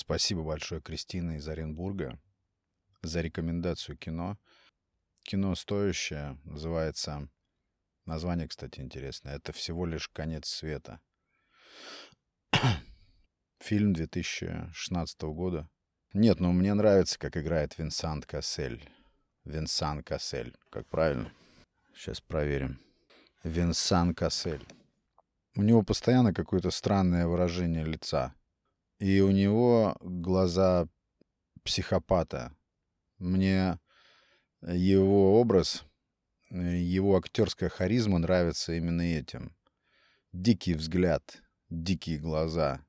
Спасибо большое Кристине из Оренбурга за рекомендацию кино. Кино стоящее, называется... Название, кстати, интересное. Это всего лишь «Конец света». Фильм 2016 года. Нет, ну мне нравится, как играет Винсант Кассель. Винсан Кассель. Как правильно? Сейчас проверим. Винсан Кассель. У него постоянно какое-то странное выражение лица. И у него глаза психопата. Мне его образ, его актерская харизма нравится именно этим. Дикий взгляд, дикие глаза.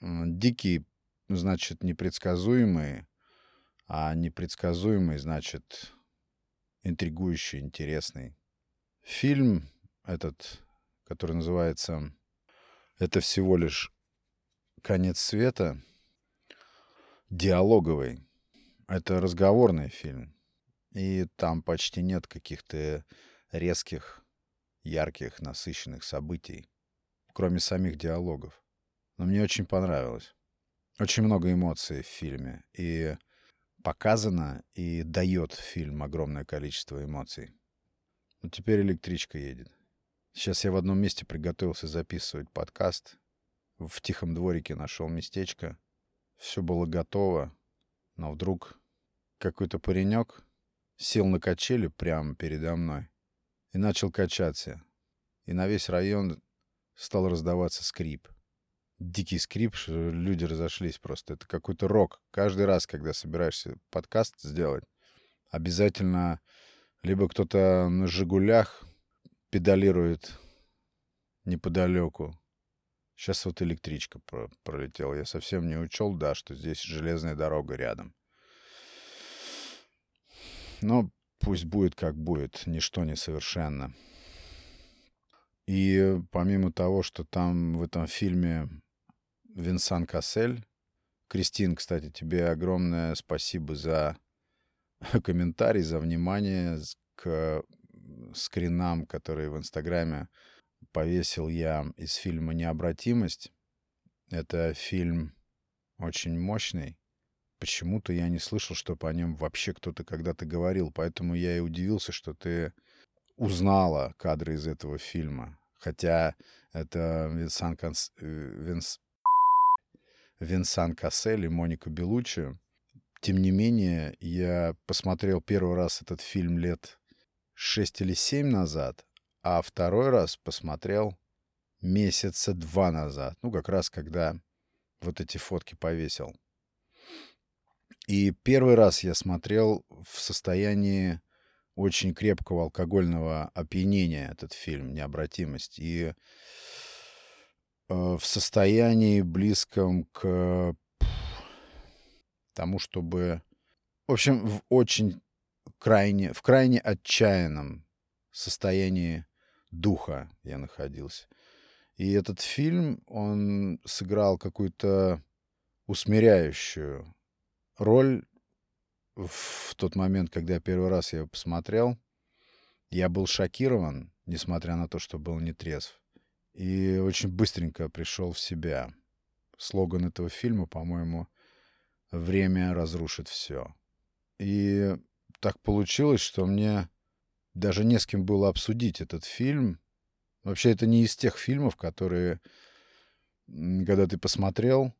Дикий, значит, непредсказуемый, а непредсказуемый, значит, интригующий, интересный. Фильм этот, который называется «Это всего лишь конец света», диалоговый. Это разговорный фильм. И там почти нет каких-то резких, ярких, насыщенных событий, кроме самих диалогов. Но мне очень понравилось. Очень много эмоций в фильме. И показано, и дает фильм огромное количество эмоций. Ну, теперь электричка едет. Сейчас я в одном месте приготовился записывать подкаст. В тихом дворике нашел местечко. Все было готово. Но вдруг какой-то паренек сел на качели прямо передо мной и начал качаться. И на весь район стал раздаваться скрип. Дикий скрип, люди разошлись просто. Это какой-то рок. Каждый раз, когда собираешься подкаст сделать, обязательно либо кто-то на «Жигулях» педалирует неподалеку. Сейчас вот электричка про пролетела. Я совсем не учел, да, что здесь железная дорога рядом. Но пусть будет как будет, ничто не совершенно. И помимо того, что там в этом фильме Винсан Кассель, Кристин, кстати, тебе огромное спасибо за комментарий, за внимание к скринам, которые в Инстаграме повесил я из фильма «Необратимость». Это фильм очень мощный. Почему-то я не слышал, чтобы о нем вообще кто-то когда-то говорил, поэтому я и удивился, что ты узнала кадры из этого фильма. Хотя это Винсан, Конс... Винс... Винсан Кассель и Моника Белуччи. Тем не менее, я посмотрел первый раз этот фильм лет шесть или семь назад, а второй раз посмотрел месяца два назад. Ну, как раз когда вот эти фотки повесил. И первый раз я смотрел в состоянии очень крепкого алкогольного опьянения этот фильм «Необратимость». И э, в состоянии близком к тому, чтобы... В общем, в очень крайне, в крайне отчаянном состоянии духа я находился. И этот фильм, он сыграл какую-то усмиряющую роль в тот момент, когда я первый раз его посмотрел. Я был шокирован, несмотря на то, что был не трезв. И очень быстренько пришел в себя. Слоган этого фильма, по-моему, время разрушит все. И так получилось, что мне даже не с кем было обсудить этот фильм. Вообще, это не из тех фильмов, которые, когда ты посмотрел,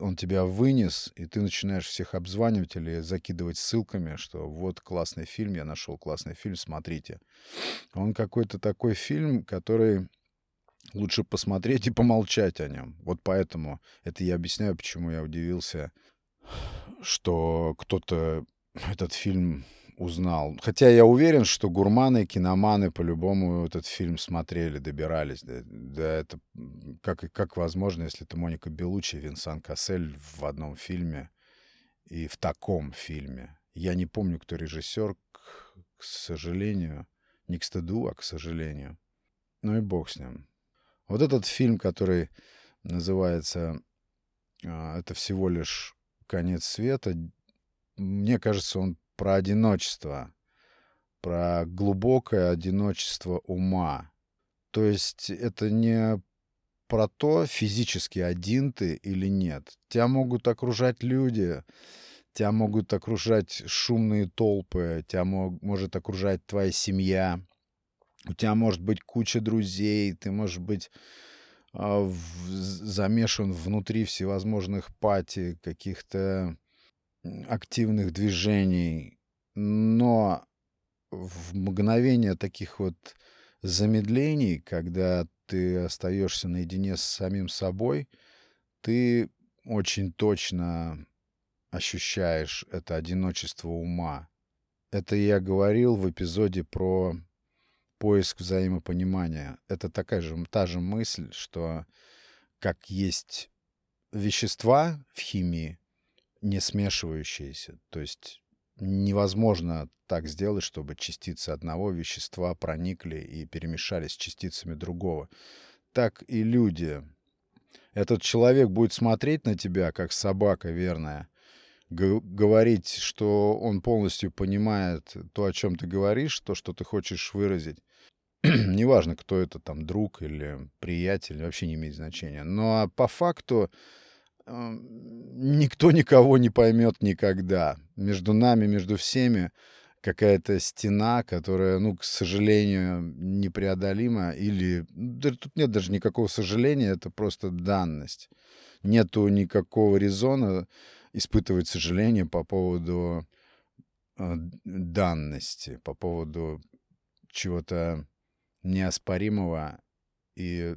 он тебя вынес, и ты начинаешь всех обзванивать или закидывать ссылками, что вот классный фильм, я нашел классный фильм, смотрите. Он какой-то такой фильм, который лучше посмотреть и помолчать о нем. Вот поэтому это я объясняю, почему я удивился, что кто-то этот фильм узнал. Хотя я уверен, что гурманы, киноманы по-любому этот фильм смотрели, добирались. Да, да это как, как возможно, если это Моника Белучи, Винсан Кассель в одном фильме и в таком фильме. Я не помню, кто режиссер, к, к сожалению. Не к стыду, а к сожалению. Ну и бог с ним. Вот этот фильм, который называется а, «Это всего лишь конец света», мне кажется, он про одиночество, про глубокое одиночество ума. То есть это не про то, физически один ты или нет. Тебя могут окружать люди, тебя могут окружать шумные толпы, тебя мог, может окружать твоя семья, у тебя может быть куча друзей, ты можешь быть а, в, замешан внутри всевозможных пати, каких-то активных движений, но в мгновение таких вот замедлений, когда ты остаешься наедине с самим собой, ты очень точно ощущаешь это одиночество ума. Это я говорил в эпизоде про поиск взаимопонимания. Это такая же, та же мысль, что как есть вещества в химии, не смешивающиеся, то есть невозможно так сделать, чтобы частицы одного вещества проникли и перемешались с частицами другого. Так и люди. Этот человек будет смотреть на тебя, как собака верная, говорить, что он полностью понимает то, о чем ты говоришь, то, что ты хочешь выразить. Неважно, кто это, там, друг или приятель, вообще не имеет значения. Но по факту никто никого не поймет никогда. Между нами, между всеми какая-то стена, которая, ну, к сожалению, непреодолима, или да, тут нет даже никакого сожаления, это просто данность. Нету никакого резона испытывать сожаление по поводу э, данности, по поводу чего-то неоспоримого и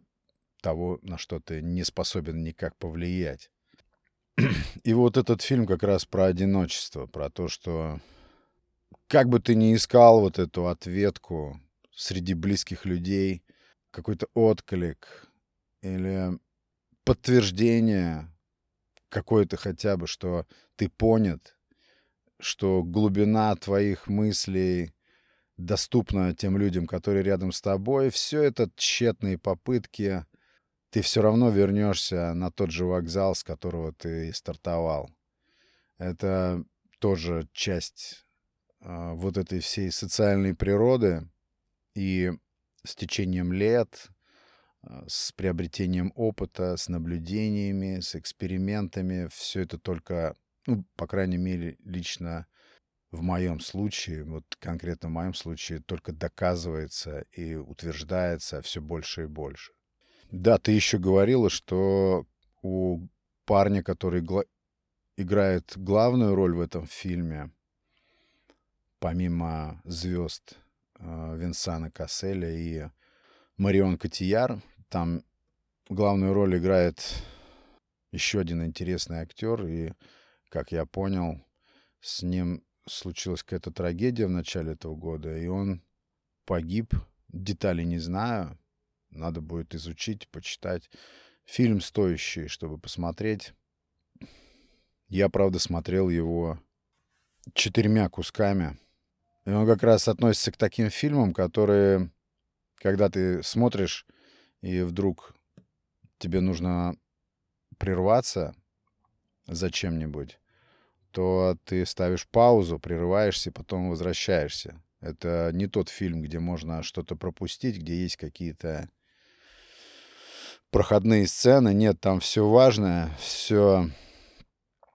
того, на что ты не способен никак повлиять. И вот этот фильм как раз про одиночество, про то, что как бы ты ни искал вот эту ответку среди близких людей, какой-то отклик или подтверждение какое-то хотя бы, что ты понят, что глубина твоих мыслей доступна тем людям, которые рядом с тобой, все это тщетные попытки — ты все равно вернешься на тот же вокзал, с которого ты стартовал. Это тоже часть э, вот этой всей социальной природы. И с течением лет, э, с приобретением опыта, с наблюдениями, с экспериментами, все это только, ну, по крайней мере, лично в моем случае, вот конкретно в моем случае, только доказывается и утверждается все больше и больше. Да, ты еще говорила, что у парня, который гла- играет главную роль в этом фильме, помимо звезд э, Винсана Касселя и Марион Котияр, там главную роль играет еще один интересный актер, и, как я понял, с ним случилась какая-то трагедия в начале этого года, и он погиб. Деталей не знаю, надо будет изучить, почитать. Фильм стоящий, чтобы посмотреть. Я, правда, смотрел его четырьмя кусками. И он как раз относится к таким фильмам, которые, когда ты смотришь, и вдруг тебе нужно прерваться зачем-нибудь, то ты ставишь паузу, прерываешься, потом возвращаешься. Это не тот фильм, где можно что-то пропустить, где есть какие-то проходные сцены. Нет, там все важное, все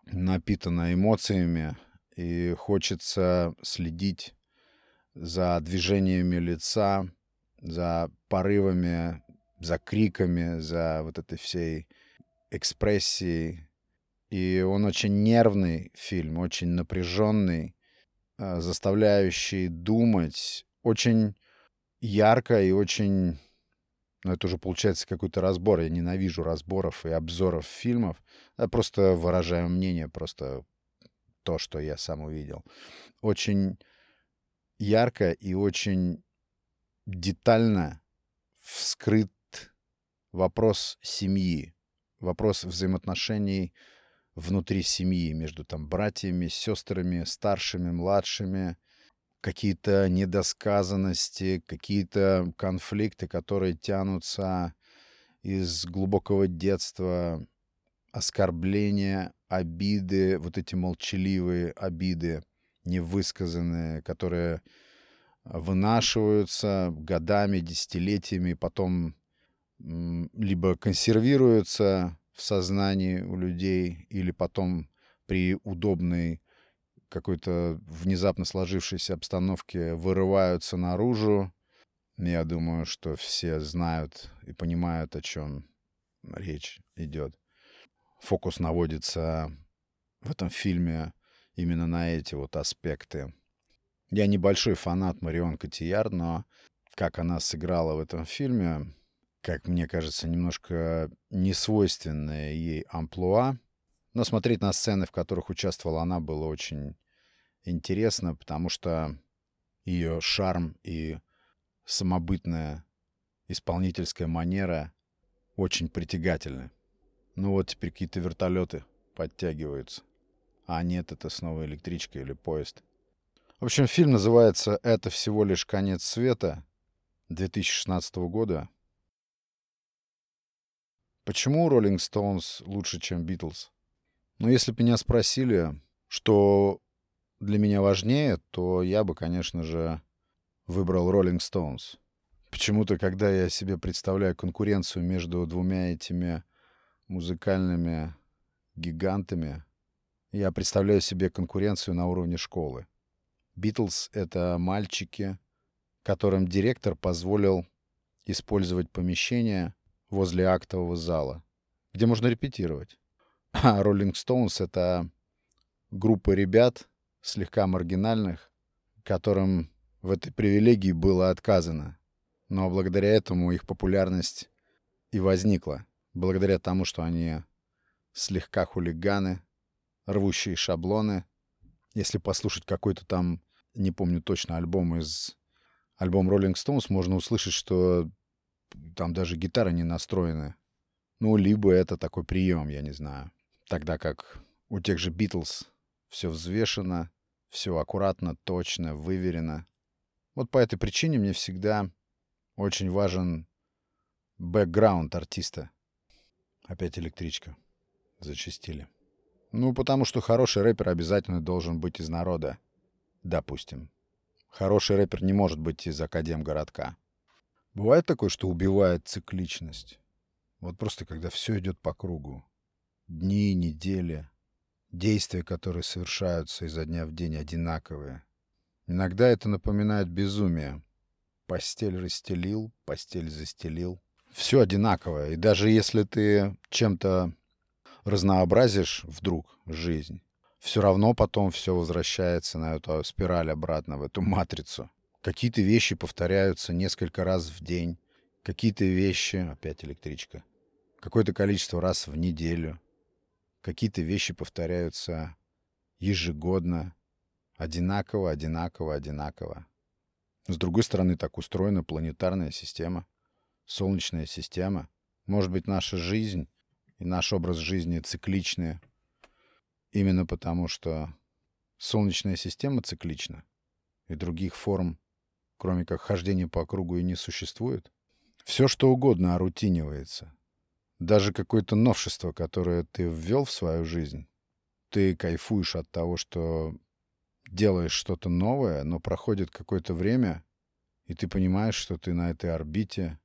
напитано эмоциями, и хочется следить за движениями лица, за порывами, за криками, за вот этой всей экспрессией. И он очень нервный фильм, очень напряженный, а, заставляющий думать, очень ярко и очень но это уже получается какой-то разбор. Я ненавижу разборов и обзоров фильмов. Я просто выражаю мнение, просто то, что я сам увидел. Очень ярко и очень детально вскрыт вопрос семьи, вопрос взаимоотношений внутри семьи между там братьями, сестрами, старшими, младшими, какие-то недосказанности, какие-то конфликты, которые тянутся из глубокого детства, оскорбления, обиды, вот эти молчаливые обиды, невысказанные, которые вынашиваются годами, десятилетиями, потом либо консервируются в сознании у людей, или потом при удобной какой-то внезапно сложившейся обстановке вырываются наружу. Я думаю, что все знают и понимают, о чем речь идет. Фокус наводится в этом фильме именно на эти вот аспекты. Я небольшой фанат Марион Котияр, но как она сыграла в этом фильме, как мне кажется, немножко несвойственное ей амплуа. Но смотреть на сцены, в которых участвовала она, было очень интересно, потому что ее шарм и самобытная исполнительская манера очень притягательны. Ну вот теперь какие-то вертолеты подтягиваются. А нет, это снова электричка или поезд. В общем, фильм называется «Это всего лишь конец света» 2016 года. Почему Rolling Stones лучше, чем Beatles? Ну, если бы меня спросили, что для меня важнее, то я бы, конечно же, выбрал Rolling Stones. Почему-то, когда я себе представляю конкуренцию между двумя этими музыкальными гигантами, я представляю себе конкуренцию на уровне школы. Битлз — это мальчики, которым директор позволил использовать помещение возле актового зала, где можно репетировать. А Rolling Stones — это группа ребят, слегка маргинальных, которым в этой привилегии было отказано. Но благодаря этому их популярность и возникла. Благодаря тому, что они слегка хулиганы, рвущие шаблоны. Если послушать какой-то там, не помню точно, альбом из... Альбом Rolling Stones, можно услышать, что там даже гитара не настроена. Ну, либо это такой прием, я не знаю. Тогда как у тех же Битлз все взвешено, все аккуратно, точно, выверено. Вот по этой причине мне всегда очень важен бэкграунд артиста. Опять электричка. Зачистили. Ну, потому что хороший рэпер обязательно должен быть из народа. Допустим. Хороший рэпер не может быть из академгородка. Бывает такое, что убивает цикличность. Вот просто когда все идет по кругу. Дни, недели, Действия, которые совершаются изо дня в день, одинаковые. Иногда это напоминает безумие. Постель расстелил, постель застелил. Все одинаковое. И даже если ты чем-то разнообразишь вдруг жизнь, все равно потом все возвращается на эту спираль обратно, в эту матрицу. Какие-то вещи повторяются несколько раз в день, какие-то вещи, опять электричка, какое-то количество раз в неделю. Какие-то вещи повторяются ежегодно, одинаково, одинаково, одинаково. С другой стороны, так устроена планетарная система, солнечная система. Может быть, наша жизнь и наш образ жизни цикличны именно потому, что солнечная система циклична, и других форм, кроме как хождения по кругу, и не существует. Все, что угодно орутинивается, даже какое-то новшество, которое ты ввел в свою жизнь, ты кайфуешь от того, что делаешь что-то новое, но проходит какое-то время, и ты понимаешь, что ты на этой орбите,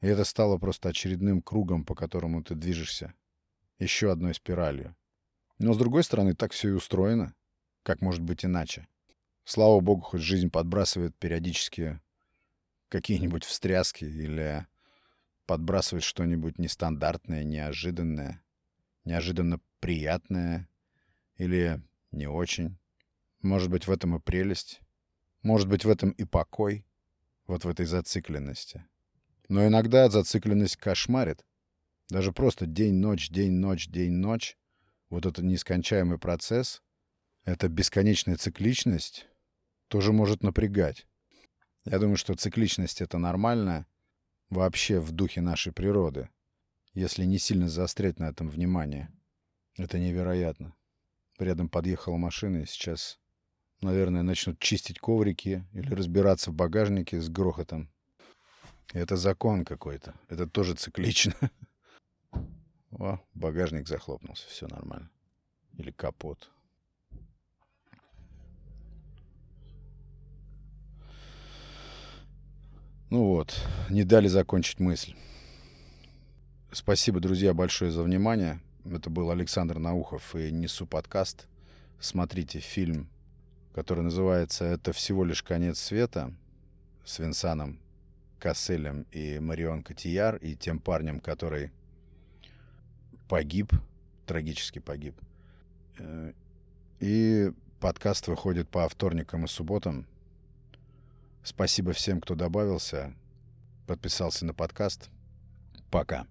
и это стало просто очередным кругом, по которому ты движешься, еще одной спиралью. Но, с другой стороны, так все и устроено. Как может быть иначе? Слава богу, хоть жизнь подбрасывает периодически какие-нибудь встряски или подбрасывать что-нибудь нестандартное, неожиданное, неожиданно приятное или не очень. Может быть, в этом и прелесть. Может быть, в этом и покой. Вот в этой зацикленности. Но иногда зацикленность кошмарит. Даже просто день-ночь, день-ночь, день-ночь. Вот этот нескончаемый процесс, эта бесконечная цикличность тоже может напрягать. Я думаю, что цикличность — это нормально, вообще в духе нашей природы, если не сильно заострять на этом внимание. Это невероятно. Рядом подъехала машина, и сейчас, наверное, начнут чистить коврики или разбираться в багажнике с грохотом. Это закон какой-то. Это тоже циклично. О, багажник захлопнулся, все нормально. Или капот. Ну вот, не дали закончить мысль. Спасибо, друзья, большое за внимание. Это был Александр Наухов и Несу подкаст. Смотрите фильм, который называется «Это всего лишь конец света» с Винсаном Касселем и Марион Котияр и тем парнем, который погиб, трагически погиб. Э, и подкаст выходит по вторникам и субботам. Спасибо всем, кто добавился, подписался на подкаст. Пока.